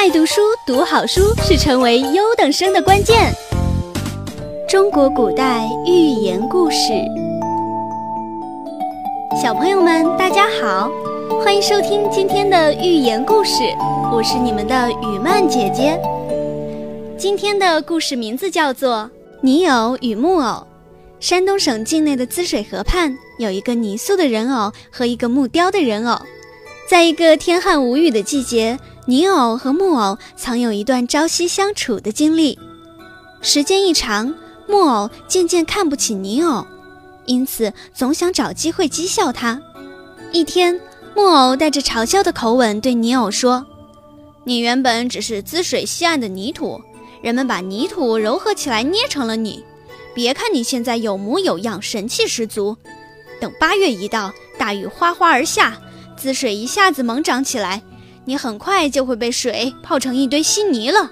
爱读书、读好书是成为优等生的关键。中国古代寓言故事，小朋友们大家好，欢迎收听今天的寓言故事，我是你们的雨曼姐姐。今天的故事名字叫做《泥偶与木偶》。山东省境内的滋水河畔，有一个泥塑的人偶和一个木雕的人偶。在一个天旱无雨的季节，泥偶和木偶曾有一段朝夕相处的经历。时间一长，木偶渐渐看不起泥偶，因此总想找机会讥笑他。一天，木偶带着嘲笑的口吻对泥偶说：“你原本只是滋水西岸的泥土，人们把泥土揉合起来捏成了你。”别看你现在有模有样，神气十足，等八月一到，大雨哗哗而下，滋水一下子猛涨起来，你很快就会被水泡成一堆稀泥了。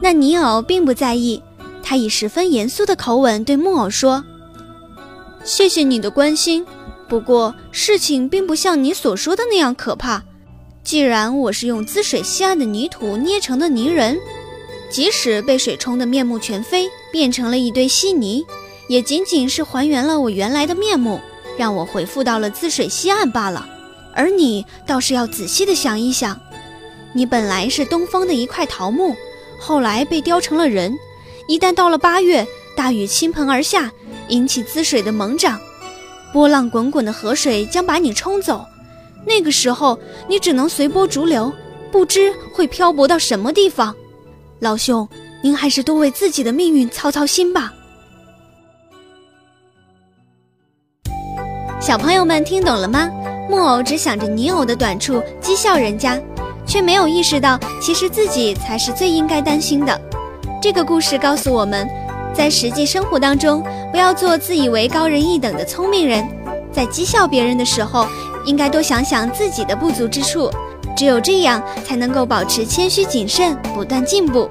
那泥偶并不在意，他以十分严肃的口吻对木偶说：“谢谢你的关心，不过事情并不像你所说的那样可怕。既然我是用滋水西岸的泥土捏成的泥人。”即使被水冲得面目全非，变成了一堆稀泥，也仅仅是还原了我原来的面目，让我回复到了滋水西岸罢了。而你倒是要仔细的想一想，你本来是东方的一块桃木，后来被雕成了人。一旦到了八月，大雨倾盆而下，引起滋水的猛涨，波浪滚滚的河水将把你冲走。那个时候，你只能随波逐流，不知会漂泊到什么地方。老兄，您还是多为自己的命运操操心吧。小朋友们听懂了吗？木偶只想着泥偶的短处讥笑人家，却没有意识到其实自己才是最应该担心的。这个故事告诉我们，在实际生活当中，不要做自以为高人一等的聪明人，在讥笑别人的时候，应该多想想自己的不足之处。只有这样，才能够保持谦虚谨慎，不断进步。